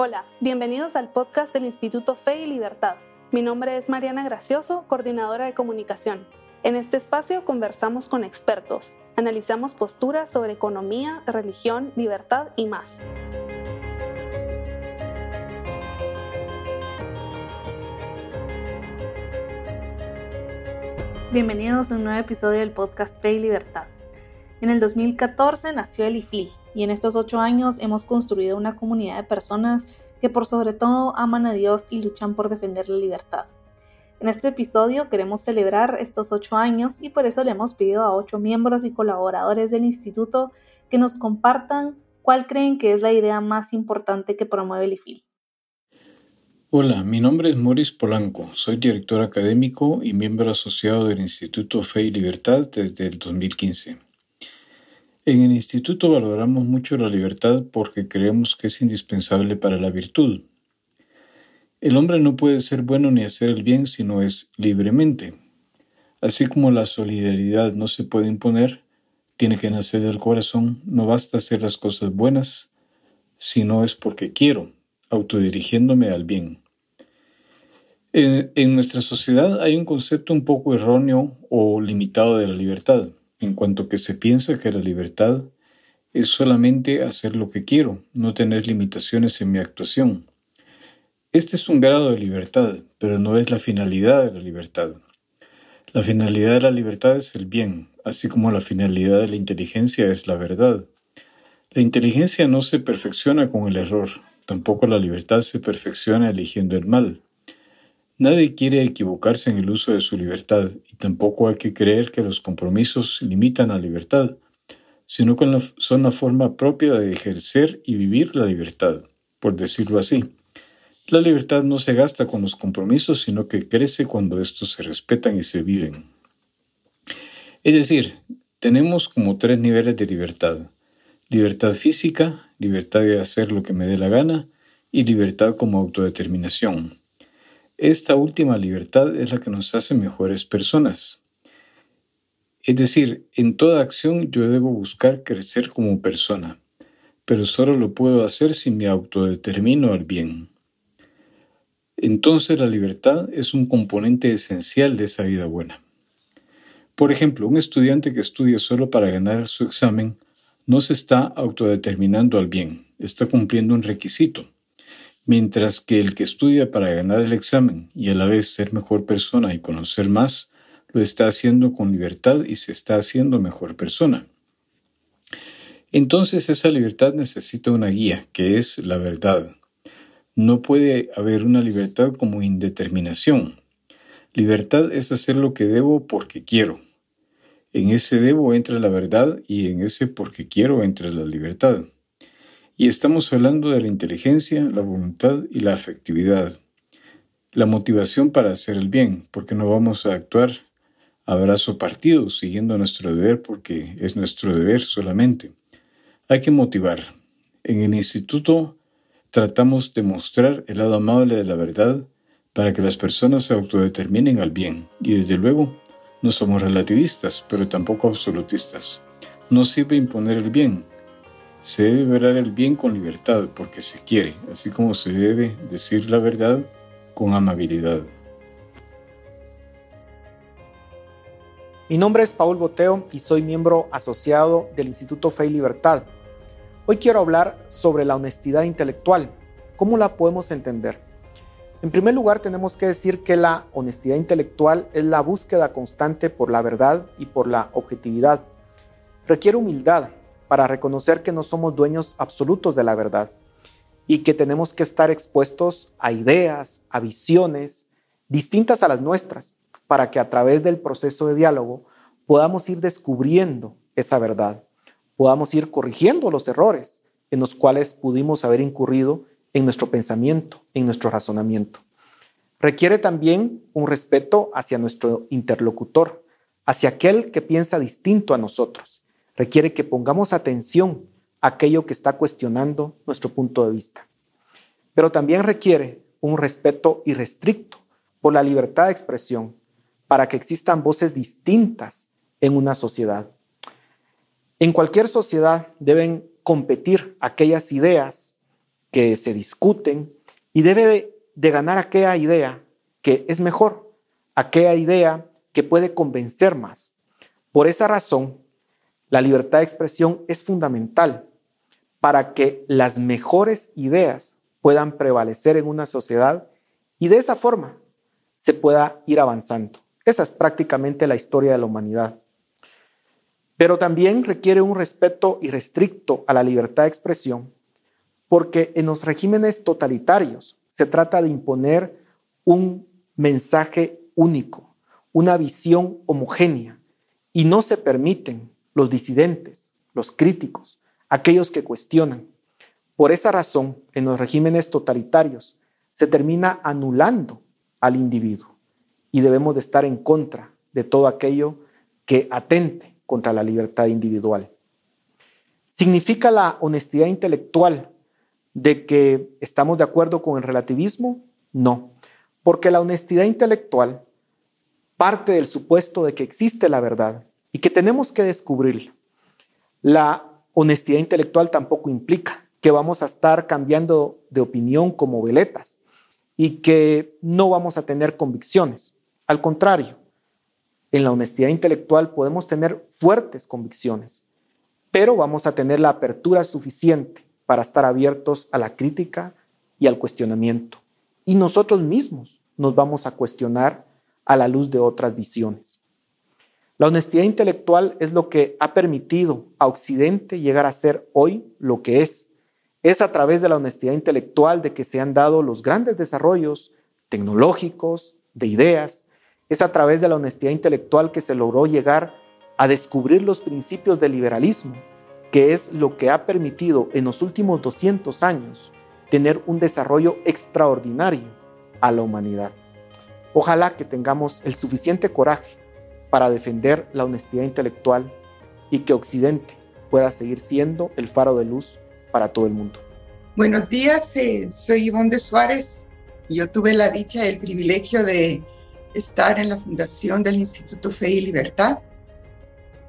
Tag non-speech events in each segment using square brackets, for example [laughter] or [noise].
Hola, bienvenidos al podcast del Instituto Fe y Libertad. Mi nombre es Mariana Gracioso, coordinadora de comunicación. En este espacio conversamos con expertos, analizamos posturas sobre economía, religión, libertad y más. Bienvenidos a un nuevo episodio del podcast Fe y Libertad. En el 2014 nació el IFLI y en estos ocho años hemos construido una comunidad de personas que por sobre todo aman a Dios y luchan por defender la libertad. En este episodio queremos celebrar estos ocho años y por eso le hemos pedido a ocho miembros y colaboradores del instituto que nos compartan cuál creen que es la idea más importante que promueve el IFIL. Hola, mi nombre es Maurice Polanco, soy director académico y miembro asociado del Instituto Fe y Libertad desde el 2015. En el instituto valoramos mucho la libertad porque creemos que es indispensable para la virtud. El hombre no puede ser bueno ni hacer el bien si no es libremente. Así como la solidaridad no se puede imponer, tiene que nacer del corazón, no basta hacer las cosas buenas, si no es porque quiero, autodirigiéndome al bien. En, en, nuestra sociedad hay un concepto un poco erróneo o limitado de la libertad en cuanto que se piensa que la libertad es solamente hacer lo que quiero, no tener limitaciones en mi actuación. Este es un grado de libertad, pero no es la finalidad de la libertad. La finalidad de la libertad es el bien, así como la finalidad de la inteligencia es la verdad. La inteligencia no se perfecciona con el error, tampoco la libertad se perfecciona eligiendo el mal. Nadie quiere equivocarse en el uso de su libertad y tampoco hay que creer que los compromisos limitan la libertad, sino que son la forma propia de ejercer y vivir la libertad, por decirlo así. La libertad no se gasta con los compromisos, sino que crece cuando estos se respetan y se viven. Es decir, tenemos como tres niveles de libertad. Libertad física, libertad de hacer lo que me dé la gana y libertad como autodeterminación. Esta última libertad es la que nos hace mejores personas. Es decir, en toda acción yo debo buscar crecer como persona, pero solo lo puedo hacer si me autodetermino al bien. Entonces la libertad es un componente esencial de esa vida buena. Por ejemplo, un estudiante que estudia solo para ganar su examen no se está autodeterminando al bien, está cumpliendo un requisito mientras que el que estudia para ganar el examen y a la vez ser mejor persona y conocer más, lo está haciendo con libertad y se está haciendo mejor persona. Entonces esa libertad necesita una guía, que es la verdad. No puede haber una libertad como indeterminación. Libertad es hacer lo que debo porque quiero. En ese debo entra la verdad y en ese porque quiero entra la libertad. Y estamos hablando de la inteligencia, la voluntad y la afectividad. La motivación para hacer el bien, porque no vamos a actuar a brazo partido, siguiendo nuestro deber, porque es nuestro deber solamente. Hay que motivar. En el instituto tratamos de mostrar el lado amable de la verdad para que las personas se autodeterminen al bien. Y desde luego, no somos relativistas, pero tampoco absolutistas. No sirve imponer el bien, se debe ver el bien con libertad porque se quiere, así como se debe decir la verdad con amabilidad. Mi nombre es Paul Boteo y soy miembro asociado del Instituto Fe y Libertad. Hoy quiero hablar sobre la honestidad intelectual. ¿Cómo la podemos entender? En primer lugar, tenemos que decir que la honestidad intelectual es la búsqueda constante por la verdad y por la objetividad. Requiere humildad, para reconocer que no somos dueños absolutos de la verdad y que tenemos que estar expuestos a ideas, a visiones distintas a las nuestras, para que a través del proceso de diálogo podamos ir descubriendo esa verdad, podamos ir corrigiendo los errores en los cuales pudimos haber incurrido en nuestro pensamiento, en nuestro razonamiento. Requiere también un respeto hacia nuestro interlocutor, hacia aquel que piensa distinto a nosotros requiere que pongamos atención a aquello que está cuestionando nuestro punto de vista. Pero también requiere un respeto irrestricto por la libertad de expresión para que existan voces distintas en una sociedad. En cualquier sociedad deben competir aquellas ideas que se discuten y debe de, ganar aquella idea que es mejor, aquella idea que puede convencer más. Por esa razón, la libertad de expresión es fundamental para que las mejores ideas puedan prevalecer en una sociedad y de esa forma se pueda ir avanzando. Esa es prácticamente la historia de la humanidad. Pero también requiere un respeto irrestricto a la libertad de expresión, porque en los regímenes totalitarios se trata de imponer un mensaje único, una visión homogénea, y no se permiten los disidentes, los críticos, aquellos que cuestionan. Por esa razón, en los regímenes totalitarios se termina anulando al individuo y debemos de estar en contra de todo aquello que atente contra la libertad individual. ¿Significa la honestidad intelectual de que estamos de acuerdo con el relativismo? No, porque la honestidad intelectual parte del supuesto de que existe la verdad y que tenemos que descubrirla. La honestidad intelectual tampoco implica que vamos a estar cambiando de opinión como veletas y que no vamos a tener convicciones. Al contrario, en la honestidad intelectual podemos tener fuertes convicciones, pero vamos a tener la apertura suficiente para estar abiertos a la crítica y al cuestionamiento. Y nosotros mismos nos vamos a cuestionar a la luz de otras visiones. La honestidad intelectual es lo que ha permitido a Occidente llegar a ser hoy lo que es. Es a través de la honestidad intelectual de que se han dado los grandes desarrollos tecnológicos, de ideas. Es a través de la honestidad intelectual que se logró llegar a descubrir los principios del liberalismo, que es lo que ha permitido en los últimos 200 años tener un desarrollo extraordinario a la humanidad. Ojalá que tengamos el suficiente coraje para defender la honestidad intelectual y que Occidente pueda seguir siendo el faro de luz para todo el mundo. Buenos días, eh, soy Ivonne de Suárez. Yo tuve la dicha y el privilegio de estar en la fundación del Instituto Fe y Libertad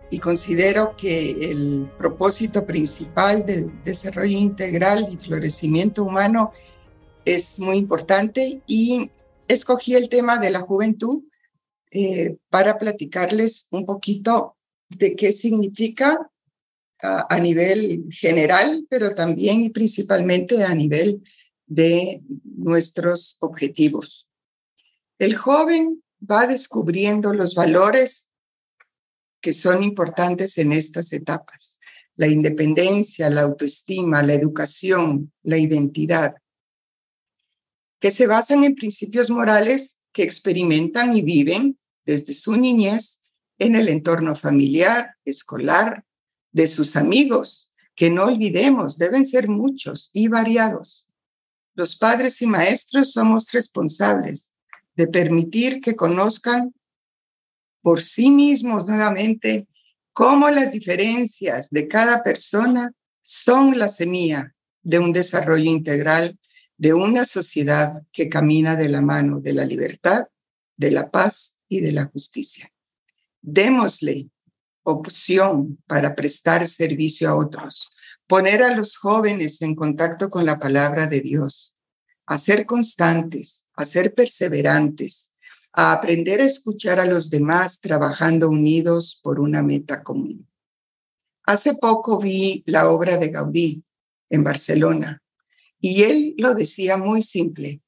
y considero que el propósito principal del desarrollo integral y florecimiento humano es muy importante y escogí el tema de la juventud eh, para platicarles un poquito de qué significa a, nivel general, pero también y principalmente a nivel de nuestros objetivos. El joven va descubriendo los valores que son importantes en estas etapas. La independencia, la autoestima, la educación, la identidad, que se basan en principios morales que experimentan y viven desde su niñez en el entorno familiar, escolar, de sus amigos, que no olvidemos, deben ser muchos y variados. Los padres y maestros somos responsables de permitir que conozcan por sí mismos nuevamente cómo las diferencias de cada persona son la semilla de un desarrollo integral de una sociedad que camina de la mano de la libertad, de la paz y de la justicia. Démosle opción para prestar servicio a otros, poner a los jóvenes en contacto con la palabra de Dios, a ser constantes, a ser perseverantes, a aprender a escuchar a los demás trabajando unidos por una meta común. Hace poco vi la obra de Gaudí en Barcelona y él lo decía muy simple,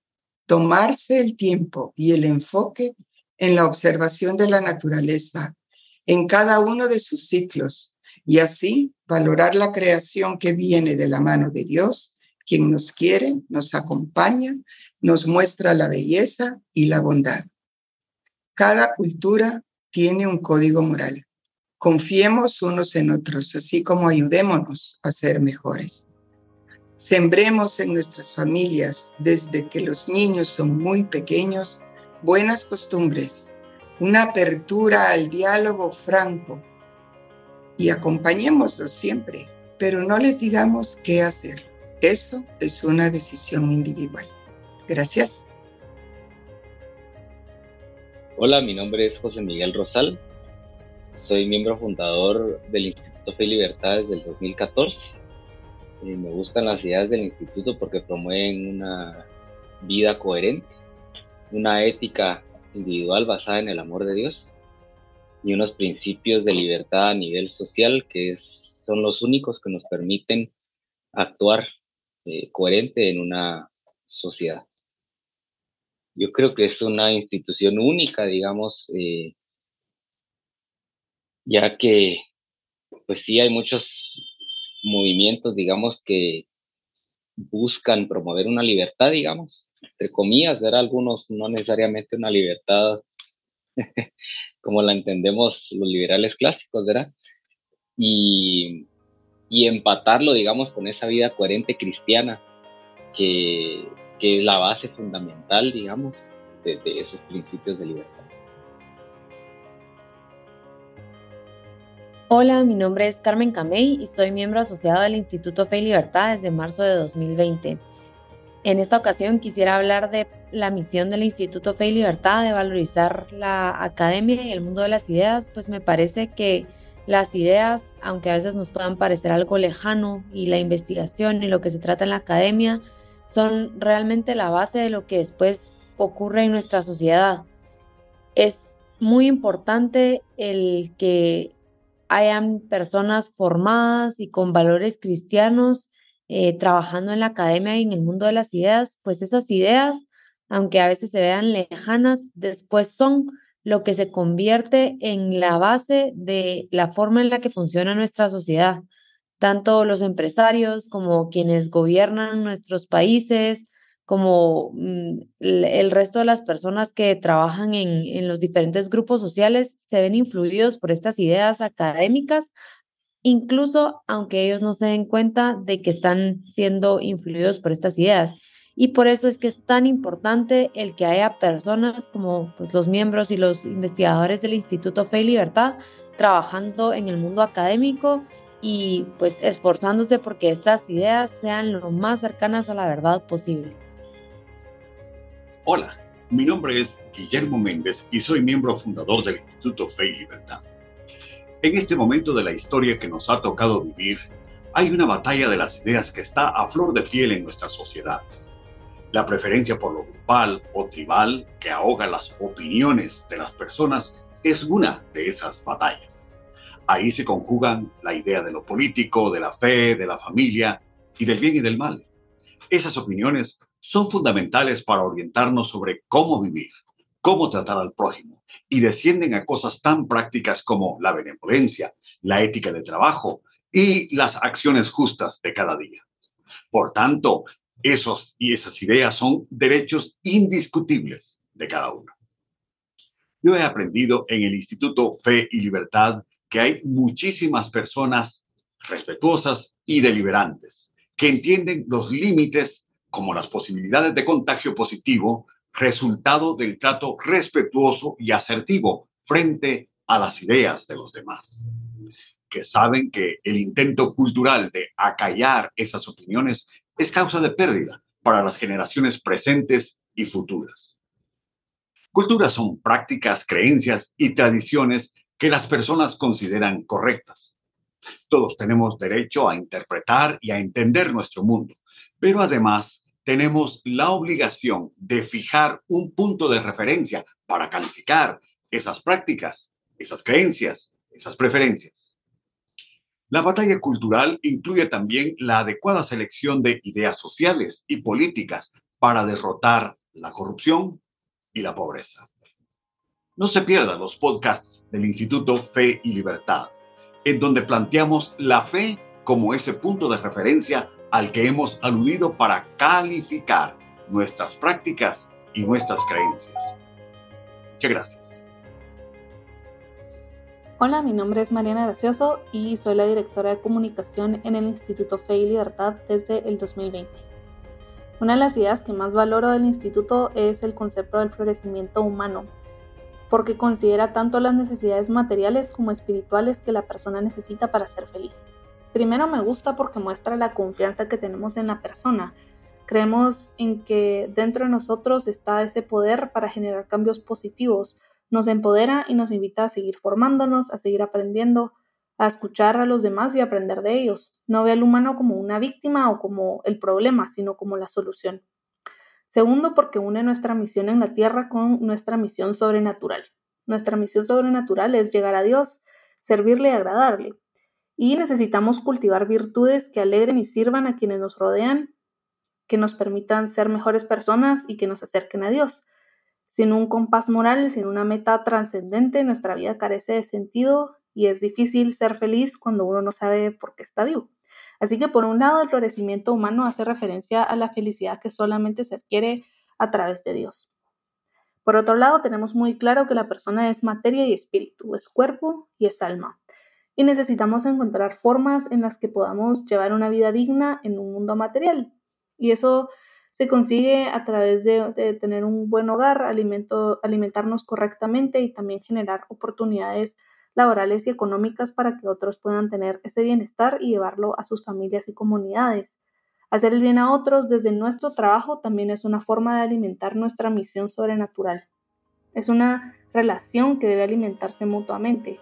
tomarse el tiempo y el enfoque en la observación de la naturaleza, en cada uno de sus ciclos, y así valorar la creación que viene de la mano de Dios, quien nos quiere, nos acompaña, nos muestra la belleza y la bondad. Cada cultura tiene un código moral. Confiemos unos en otros, así como ayudémonos a ser mejores. Sembremos en nuestras familias, desde que los niños son muy pequeños, buenas costumbres, una apertura al diálogo franco y acompañémoslos siempre, pero no les digamos qué hacer. Eso es una decisión individual. Gracias. Hola, mi nombre es José Miguel Rosal. Soy miembro fundador del Instituto Fe y Libertad desde el 2014. Eh, me gustan las ideas del instituto porque promueven una vida coherente, una ética individual basada en el amor de Dios y unos principios de libertad a nivel social que son los únicos que nos permiten actuar eh, coherente en una sociedad. Yo creo que es una institución única, digamos, eh, ya que pues sí hay muchos movimientos, digamos, que buscan promover una libertad, digamos, entre comillas, algunos no necesariamente una libertad [laughs] como la entendemos los liberales clásicos, ¿verdad? Y, y empatarlo, digamos, con esa vida coherente cristiana, que, que es la base fundamental, digamos, de, de esos principios de libertad. Hola, mi nombre es Carmen Camey y soy miembro asociado del Instituto Fe y Libertad desde marzo de 2020. En esta ocasión quisiera hablar de la misión del Instituto Fe y Libertad de valorizar la academia y el mundo de las ideas, pues me parece que las ideas, aunque a veces nos puedan parecer algo lejano y la investigación y lo que se trata en la academia, son realmente la base de lo que después ocurre en nuestra sociedad. Es muy importante el que hayan personas formadas y con valores cristianos eh, trabajando en la academia y en el mundo de las ideas, pues esas ideas, aunque a veces se vean lejanas, después son lo que se convierte en la base de la forma en la que funciona nuestra sociedad. Tanto los empresarios como quienes gobiernan nuestros países, como mm, el resto de las personas que trabajan en, los diferentes grupos sociales se ven influidos por estas ideas académicas, incluso aunque ellos no se den cuenta de que están siendo influidos por estas ideas. Y por eso es que es tan importante el que haya personas como pues, los miembros y los investigadores del Instituto Fe y Libertad trabajando en el mundo académico y pues esforzándose porque estas ideas sean lo más cercanas a la verdad posible. Hola, mi nombre es Guillermo Méndez y soy miembro fundador del Instituto Fe y Libertad. En este momento de la historia que nos ha tocado vivir, hay una batalla de las ideas que está a flor de piel en nuestras sociedades. La preferencia por lo grupal o tribal que ahoga las opiniones de las personas es una de esas batallas. Ahí se conjugan la idea de lo político, de la fe, de la familia y del bien y del mal. Esas opiniones son fundamentales para orientarnos sobre cómo vivir, cómo tratar al prójimo, y descienden a cosas tan prácticas como la benevolencia, la ética de trabajo y las acciones justas de cada día. Por tanto, esos y esas ideas son derechos indiscutibles de cada uno. Yo he aprendido en el Instituto Fe y Libertad que hay muchísimas personas respetuosas y deliberantes que entienden los límites como las posibilidades de contagio positivo, resultado del trato respetuoso y asertivo frente a las ideas de los demás, que saben que el intento cultural de acallar esas opiniones es causa de pérdida para las generaciones presentes y futuras. Culturas son prácticas, creencias y tradiciones que las personas consideran correctas. Todos tenemos derecho a interpretar y a entender nuestro mundo, pero además tenemos la obligación de fijar un punto de referencia para calificar esas prácticas, esas creencias, esas preferencias. La batalla cultural incluye también la adecuada selección de ideas sociales y políticas para derrotar la corrupción y la pobreza. No se pierdan los podcasts del Instituto Fe y Libertad, en donde planteamos la fe como ese punto de referencia al que hemos aludido para calificar nuestras prácticas y nuestras creencias. Muchas gracias. Hola, mi nombre es Mariana Gracioso y soy la directora de comunicación en el Instituto Fe y Libertad desde el 2020. Una de las ideas que más valoro del instituto es el concepto del florecimiento humano, porque considera tanto las necesidades materiales como espirituales que la persona necesita para ser feliz. Primero me gusta porque muestra la confianza que tenemos en la persona. Creemos en que dentro de nosotros está ese poder para generar cambios positivos. Nos empodera y nos invita a seguir formándonos, a seguir aprendiendo, a escuchar a los demás y aprender de ellos. No ve al humano como una víctima o como el problema, sino como la solución. Segundo, porque une nuestra misión en la tierra con nuestra misión sobrenatural. Nuestra misión sobrenatural es llegar a Dios, servirle y agradarle. Y necesitamos cultivar virtudes que alegren y sirvan a quienes nos rodean, que nos permitan ser mejores personas y que nos acerquen a Dios. Sin un compás moral, sin una meta trascendente, nuestra vida carece de sentido y es difícil ser feliz cuando uno no sabe por qué está vivo. Así que por un lado el florecimiento humano hace referencia a la felicidad que solamente se adquiere a través de Dios. Por otro lado tenemos muy claro que la persona es materia y espíritu, es cuerpo y es alma. Y necesitamos encontrar formas en las que podamos llevar una vida digna en un mundo material. Y eso se consigue a través de, tener un buen hogar, alimentarnos correctamente y también generar oportunidades laborales y económicas para que otros puedan tener ese bienestar y llevarlo a sus familias y comunidades. Hacer el bien a otros desde nuestro trabajo también es una forma de alimentar nuestra misión sobrenatural. Es una relación que debe alimentarse mutuamente.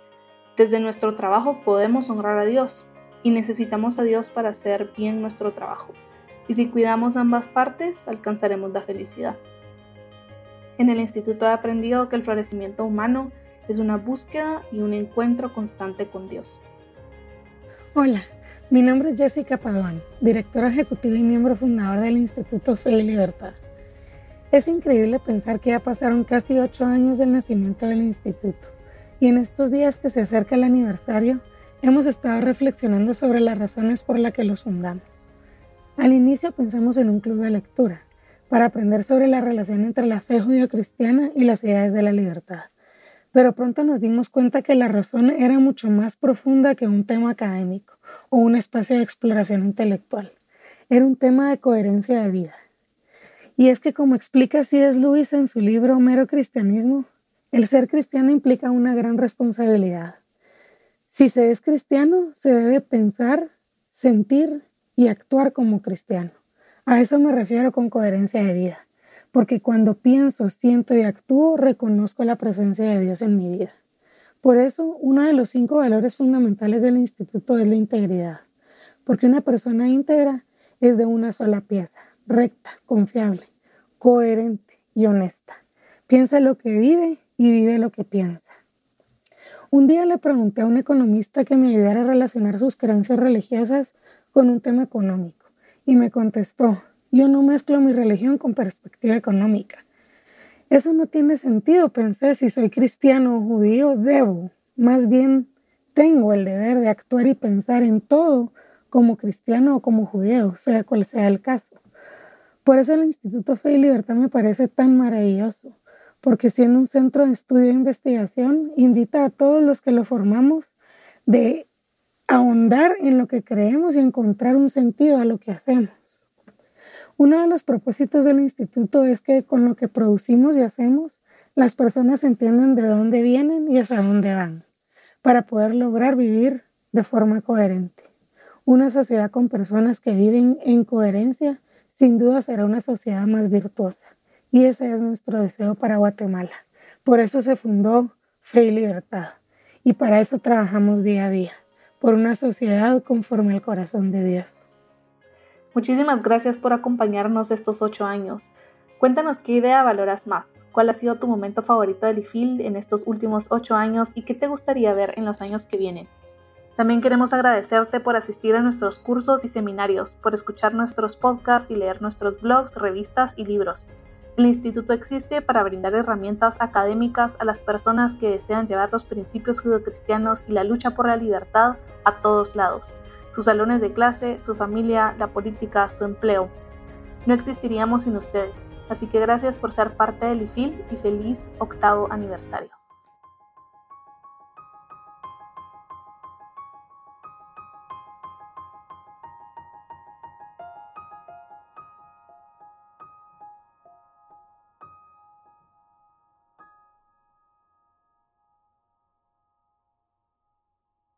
Desde nuestro trabajo podemos honrar a Dios y necesitamos a Dios para hacer bien nuestro trabajo. Y si cuidamos ambas partes, alcanzaremos la felicidad. En el instituto he aprendido que el florecimiento humano es una búsqueda y un encuentro constante con Dios. Hola, mi nombre es Jessica Paduan, directora ejecutiva y miembro fundador del Instituto Fe y Libertad. Es increíble pensar que ya pasaron casi ocho años del nacimiento del instituto y en estos días que se acerca el aniversario hemos estado reflexionando sobre las razones por las que los fundamos. Al inicio pensamos en un club de lectura para aprender sobre la relación entre la fe judío-cristiana y las ideas de la libertad pero pronto nos dimos cuenta que la razón era mucho más profunda que un tema académico o un espacio de exploración intelectual. Era un tema de coherencia de vida. Y es que como explica C.S. Lewis en su libro Homero Cristianismo, el ser cristiano implica una gran responsabilidad. Si se es cristiano, se debe pensar, sentir y actuar como cristiano. A eso me refiero con coherencia de vida porque cuando pienso, siento y actúo, reconozco la presencia de Dios en mi vida. Por eso, uno de los cinco valores fundamentales del instituto es la integridad, porque una persona íntegra es de una sola pieza, recta, confiable, coherente y honesta. Piensa lo que vive y vive lo que piensa. Un día le pregunté a un economista que me ayudara a relacionar sus creencias religiosas con un tema económico y me contestó, yo no mezclo mi religión con perspectiva económica. Eso no tiene sentido, pensé, si soy cristiano o judío, debo, más bien tengo el deber de actuar y pensar en todo como cristiano o como judío, sea cual sea el caso. Por eso el Instituto Fe y Libertad me parece tan maravilloso, porque siendo un centro de estudio e investigación, invita a todos los que lo formamos de ahondar en lo que creemos y encontrar un sentido a lo que hacemos. Uno de los propósitos del instituto es que con lo que producimos y hacemos, las personas entienden de dónde vienen y hacia dónde van, para poder lograr vivir de forma coherente. Una sociedad con personas que viven en coherencia sin duda será una sociedad más virtuosa. Y ese es nuestro deseo para Guatemala. Por eso se fundó Fe y Libertad. Y para eso trabajamos día a día, por una sociedad conforme al corazón de Dios. Muchísimas gracias por acompañarnos estos ocho años. Cuéntanos qué idea valoras más, cuál ha sido tu momento favorito del IFIL en estos últimos ocho años y qué te gustaría ver en los años que vienen. También queremos agradecerte por asistir a nuestros cursos y seminarios, por escuchar nuestros podcasts y leer nuestros blogs, revistas y libros. El instituto existe para brindar herramientas académicas a las personas que desean llevar los principios judeocristianos y la lucha por la libertad a todos lados sus salones de clase, su familia, la política, su empleo. No existiríamos sin ustedes. Así que gracias por ser parte del IFIL y feliz octavo aniversario.